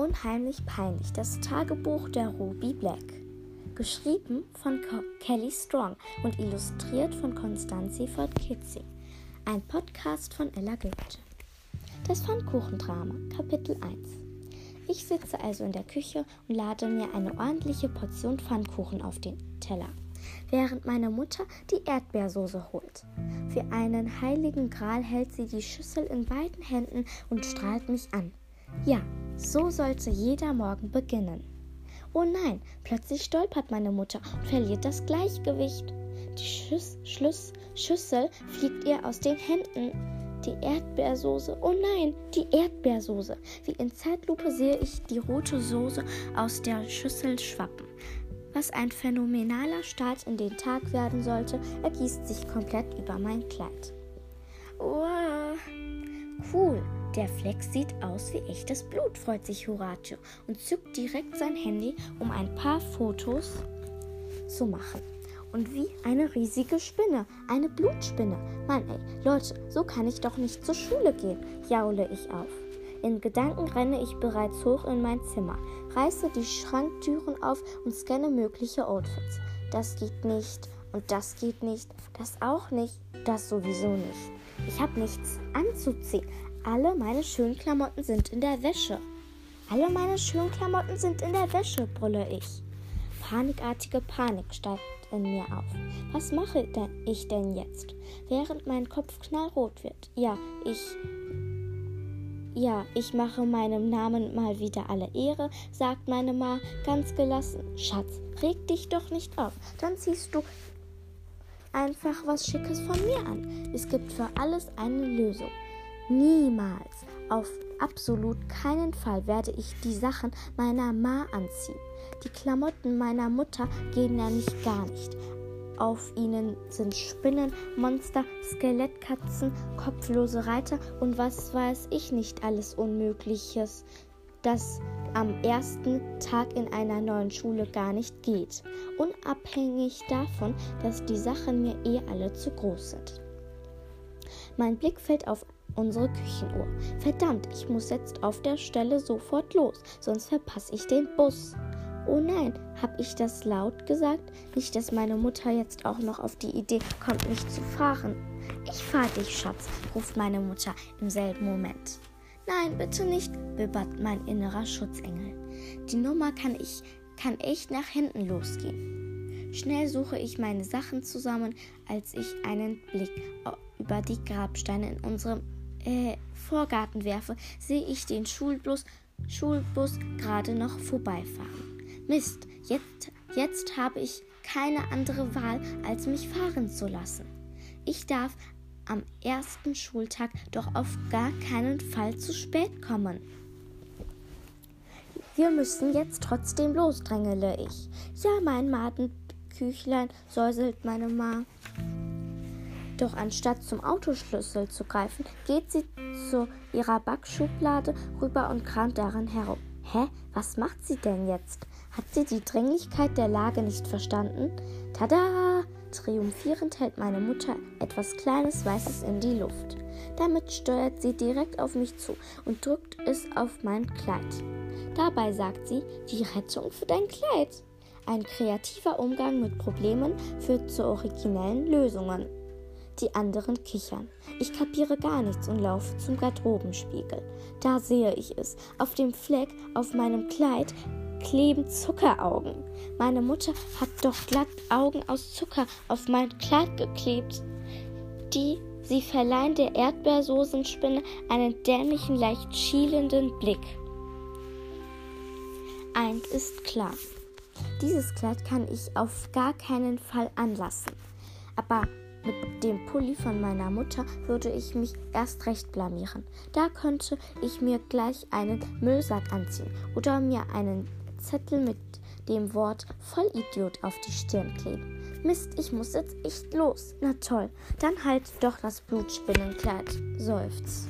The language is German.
Unheimlich peinlich. Das Tagebuch der Ruby Black. Geschrieben von Co Kelly Strong und illustriert von Constanzi von Kitzing. Ein Podcast von Ella Goethe. Das Pfannkuchendrama, Kapitel 1. Ich sitze also in der Küche und lade mir eine ordentliche Portion Pfannkuchen auf den Teller, während meine Mutter die Erdbeersoße holt. Für einen heiligen Gral hält sie die Schüssel in beiden Händen und strahlt mich an. Ja, so sollte jeder Morgen beginnen. Oh nein, plötzlich stolpert meine Mutter und verliert das Gleichgewicht. Die Schüss, Schluss, Schüssel fliegt ihr aus den Händen. Die Erdbeersoße, oh nein, die Erdbeersoße. Wie in Zeitlupe sehe ich die rote Soße aus der Schüssel schwappen. Was ein phänomenaler Start in den Tag werden sollte, ergießt sich komplett über mein Kleid. Der Fleck sieht aus wie echtes Blut, freut sich Horatio und zückt direkt sein Handy, um ein paar Fotos zu machen. Und wie eine riesige Spinne, eine Blutspinne. Mann, ey, Leute, so kann ich doch nicht zur Schule gehen, jaule ich auf. In Gedanken renne ich bereits hoch in mein Zimmer, reiße die Schranktüren auf und scanne mögliche Outfits. Das geht nicht und das geht nicht, das auch nicht, das sowieso nicht. Ich habe nichts anzuziehen, alle meine schönen Klamotten sind in der Wäsche. Alle meine schönen Klamotten sind in der Wäsche, brülle ich. Panikartige Panik steigt in mir auf. Was mache ich denn jetzt? Während mein Kopf knallrot wird. Ja, ich. Ja, ich mache meinem Namen mal wieder alle Ehre, sagt meine Ma ganz gelassen. Schatz, reg dich doch nicht auf. Dann ziehst du einfach was Schickes von mir an. Es gibt für alles eine Lösung. Niemals, auf absolut keinen Fall werde ich die Sachen meiner Ma anziehen. Die Klamotten meiner Mutter gehen ja nicht gar nicht. Auf ihnen sind Spinnen, Monster, Skelettkatzen, kopflose Reiter und was weiß ich nicht alles Unmögliches, das am ersten Tag in einer neuen Schule gar nicht geht. Unabhängig davon, dass die Sachen mir eh alle zu groß sind. Mein Blick fällt auf unsere Küchenuhr. Verdammt, ich muss jetzt auf der Stelle sofort los, sonst verpasse ich den Bus. Oh nein, hab ich das laut gesagt? Nicht, dass meine Mutter jetzt auch noch auf die Idee kommt, mich zu fahren. Ich fahr dich, Schatz, ruft meine Mutter im selben Moment. Nein, bitte nicht, bibbert mein innerer Schutzengel. Die Nummer kann ich, kann echt nach hinten losgehen. Schnell suche ich meine Sachen zusammen, als ich einen Blick über die Grabsteine in unserem äh, Vorgarten werfe, sehe ich den Schulbus, Schulbus gerade noch vorbeifahren. Mist, jetzt, jetzt habe ich keine andere Wahl, als mich fahren zu lassen. Ich darf am ersten Schultag doch auf gar keinen Fall zu spät kommen. Wir müssen jetzt trotzdem los, drängele ich. Ja, mein Madenküchlein, säuselt meine Ma. Doch anstatt zum Autoschlüssel zu greifen, geht sie zu ihrer Backschublade rüber und kramt darin herum. Hä? Was macht sie denn jetzt? Hat sie die Dringlichkeit der Lage nicht verstanden? Tada! Triumphierend hält meine Mutter etwas Kleines Weißes in die Luft. Damit steuert sie direkt auf mich zu und drückt es auf mein Kleid. Dabei sagt sie, die Rettung für dein Kleid. Ein kreativer Umgang mit Problemen führt zu originellen Lösungen. Die anderen kichern. Ich kapiere gar nichts und laufe zum Garderobenspiegel. Da sehe ich es. Auf dem Fleck auf meinem Kleid kleben Zuckeraugen. Meine Mutter hat doch glatt Augen aus Zucker auf mein Kleid geklebt. Die sie verleihen der Erdbeersoßenspinne einen dämlichen, leicht schielenden Blick. Eins ist klar. Dieses Kleid kann ich auf gar keinen Fall anlassen. Aber mit dem Pulli von meiner Mutter würde ich mich erst recht blamieren. Da könnte ich mir gleich einen Müllsack anziehen oder mir einen Zettel mit dem Wort Vollidiot auf die Stirn kleben. Mist, ich muss jetzt echt los. Na toll, dann halt doch das Blutspinnenkleid. Seufzt.